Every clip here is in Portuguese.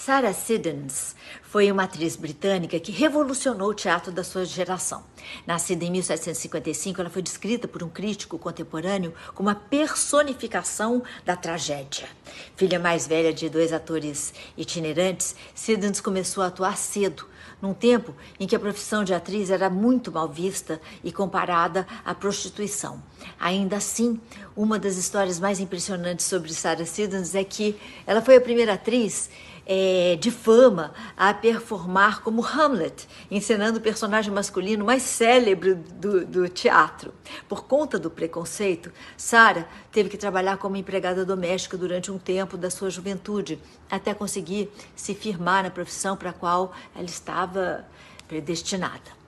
Sarah Siddons foi uma atriz britânica que revolucionou o teatro da sua geração. Nascida em 1755, ela foi descrita por um crítico contemporâneo como a personificação da tragédia. Filha mais velha de dois atores itinerantes, Siddons começou a atuar cedo, num tempo em que a profissão de atriz era muito mal vista e comparada à prostituição. Ainda assim, uma das histórias mais impressionantes sobre Sarah Siddons é que ela foi a primeira atriz é, de fama a performar como Hamlet, encenando o personagem masculino mais célebre do, do teatro. Por conta do preconceito, Sarah teve que trabalhar como empregada doméstica durante um tempo da sua juventude, até conseguir se firmar na profissão para a qual ela estava predestinada.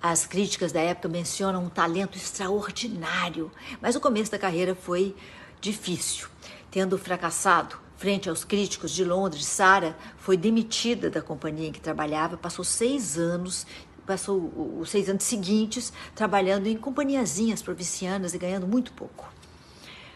As críticas da época mencionam um talento extraordinário, mas o começo da carreira foi difícil. Tendo fracassado frente aos críticos de Londres, Sara foi demitida da companhia em que trabalhava, passou seis anos passou os seis anos seguintes trabalhando em companhiazinhas provincianas e ganhando muito pouco.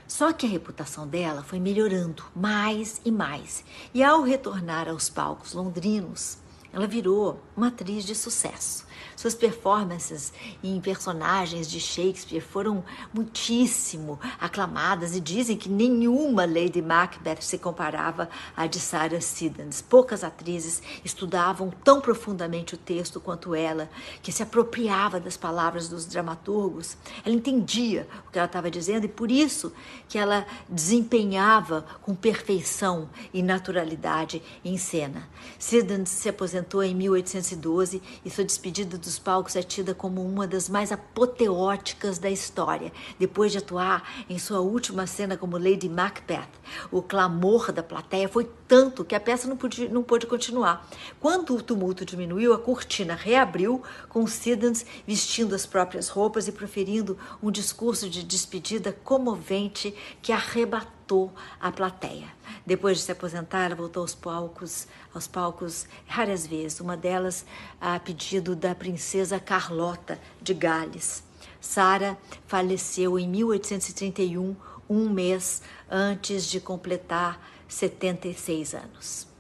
Só que a reputação dela foi melhorando mais e mais. E ao retornar aos palcos londrinos, ela virou uma atriz de sucesso. Suas performances em personagens de Shakespeare foram muitíssimo aclamadas e dizem que nenhuma Lady Macbeth se comparava à de Sarah Siddons. Poucas atrizes estudavam tão profundamente o texto quanto ela, que se apropriava das palavras dos dramaturgos. Ela entendia o que ela estava dizendo e por isso que ela desempenhava com perfeição e naturalidade em cena. Siddons se aposentou em 1812 e sua despedida dos palcos é tida como uma das mais apoteóticas da história. Depois de atuar em sua última cena como Lady Macbeth, o clamor da plateia foi tanto que a peça não, podia, não pôde continuar. Quando o tumulto diminuiu, a cortina reabriu, com Siddons vestindo as próprias roupas e proferindo um discurso de despedida comovente que arrebatou a plateia. Depois de se aposentar, ela voltou aos palcos, aos palcos várias vezes, uma delas a pedido da princesa Carlota de Gales. Sara faleceu em 1831, um mês antes de completar 76 anos.